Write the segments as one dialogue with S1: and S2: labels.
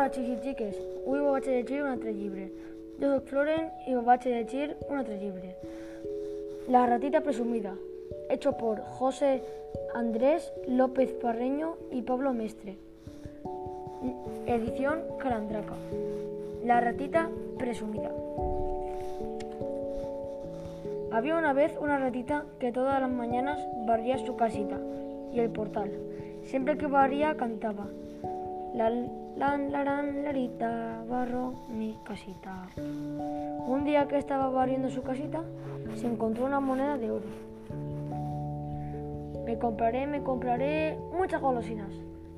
S1: Hola xics i xiques, avui vos vaig a llegir un altre llibre. Jo soc Floren i vos vaig a un altre llibre. La ratita presumida, hecho por José Andrés López Parreño y Pablo Mestre. Edición Calandraca. La ratita presumida. Había una vez una ratita que todas las mañanas barría su casita y el portal. Siempre que barría cantaba. La, lan, laran, larita, barro mi casita. Un día que estaba barriendo su casita, se encontró una moneda de oro. Me compraré, me compraré muchas golosinas.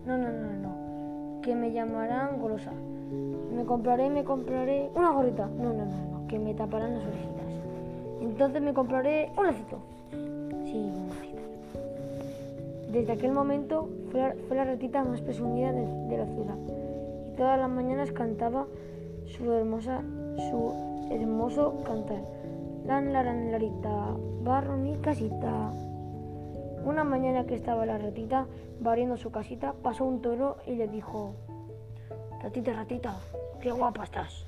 S1: No, no, no, no. Que me llamarán golosa. Me compraré, me compraré una gorrita. No, no, no, no. Que me taparán las orejitas. Entonces me compraré un lacito. Desde aquel momento fue la, fue la ratita más presumida de, de, la ciudad. Y todas las mañanas cantaba su hermosa, su hermoso cantar. Lan, laran, larita, barro mi casita. Una mañana que estaba la ratita barriendo su casita, pasó un toro y le dijo, Ratita, ratita, qué guapa estás.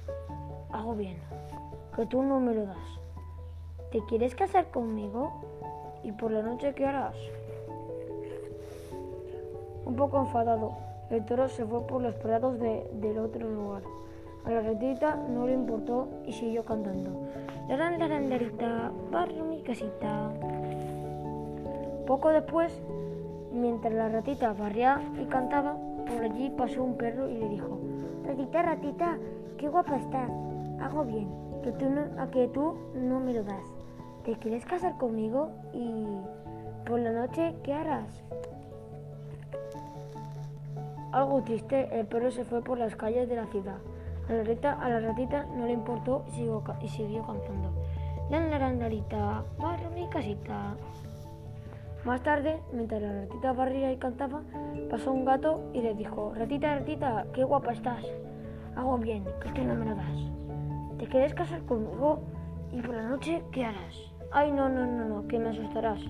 S1: Hago bien, que tú no me lo das. ¿Te quieres casar conmigo? ¿Y por la noche qué harás? Un poco enfadado, el toro se fue por los prados de, del otro lugar. A la ratita no le importó y siguió cantando. Laran, larita, barro mi casita. Poco después, mientras la ratita barría y cantaba, por allí pasó un perro y le dijo, Ratita, ratita, qué guapa estás. Hago bien, que tú no, a que tú no me lo das. ¿Te quieres casar conmigo? Y por la noche, ¿qué harás? Algo triste, el perro se fue por las calles de la ciudad. A la, ratita, a la ratita no le importó y siguió, y siguió cantando. Lan, laran, larita, barro mi casita. Más tarde, mientras la ratita barría y cantaba, pasó un gato y le dijo, Ratita, ratita, qué guapa estás. Hago bien, que tú no me lo das. ¿Te quieres casar conmigo? ¿Y por la noche qué harás? Ay, no, no, no, no, que me asustarás.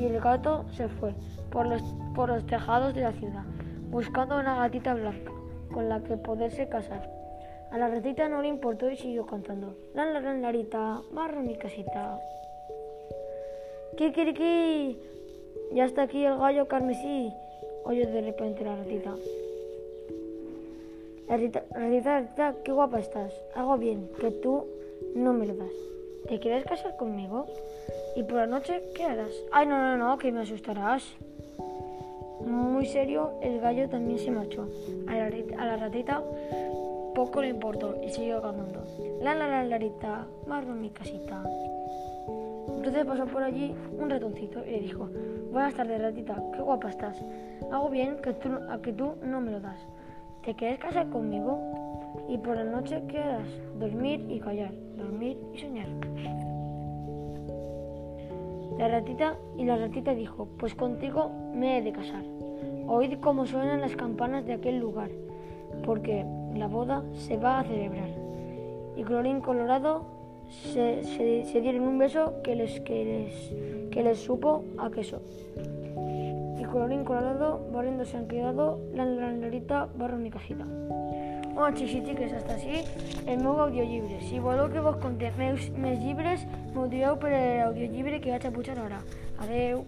S1: Y el gato se fue por los, por los tejados de la ciudad, buscando una gatita blanca con la que poderse casar. A la ratita no le importó y siguió cantando. Lan, lan, larita, barro mi casita. ¡Kikiriki! Ya está aquí el gallo carmesí, oye de repente la ratita. Ratita, ratita, ratita, qué guapa estás. Hago bien, que tú no me lo das. ¿Te quieres casar conmigo? ¿Y por la noche qué harás? Ay, no, no, no, que me asustarás. Muy serio, el gallo también se marchó. A la, ratita poco le importó y siguió cantando. La la la larita, marro mi casita. Entonces pasó por allí un ratoncito y le dijo, buenas tardes ratita, qué guapa estás. Hago bien que tú, a que tú no me lo das. ¿Te quieres casar conmigo? Y por la noche, ¿qué harás? Dormir y callar, dormir y soñar. La ratita y la ratita dijo, pues contigo me he de casar. Oíd cómo suenan las campanas de aquel lugar, porque la boda se va a celebrar. Y colorín colorado se, dieron un beso que les, que, les, que les supo a queso. Y colorín colorado, barriendo se han quedado, la larita barro mi casita. Bueno, xics i xiques, hasta així el meu audiollibre. Si voleu que vos conté més, més llibres, m'ho dieu per l'audiollibre que vaig a pujar ara. Adeu!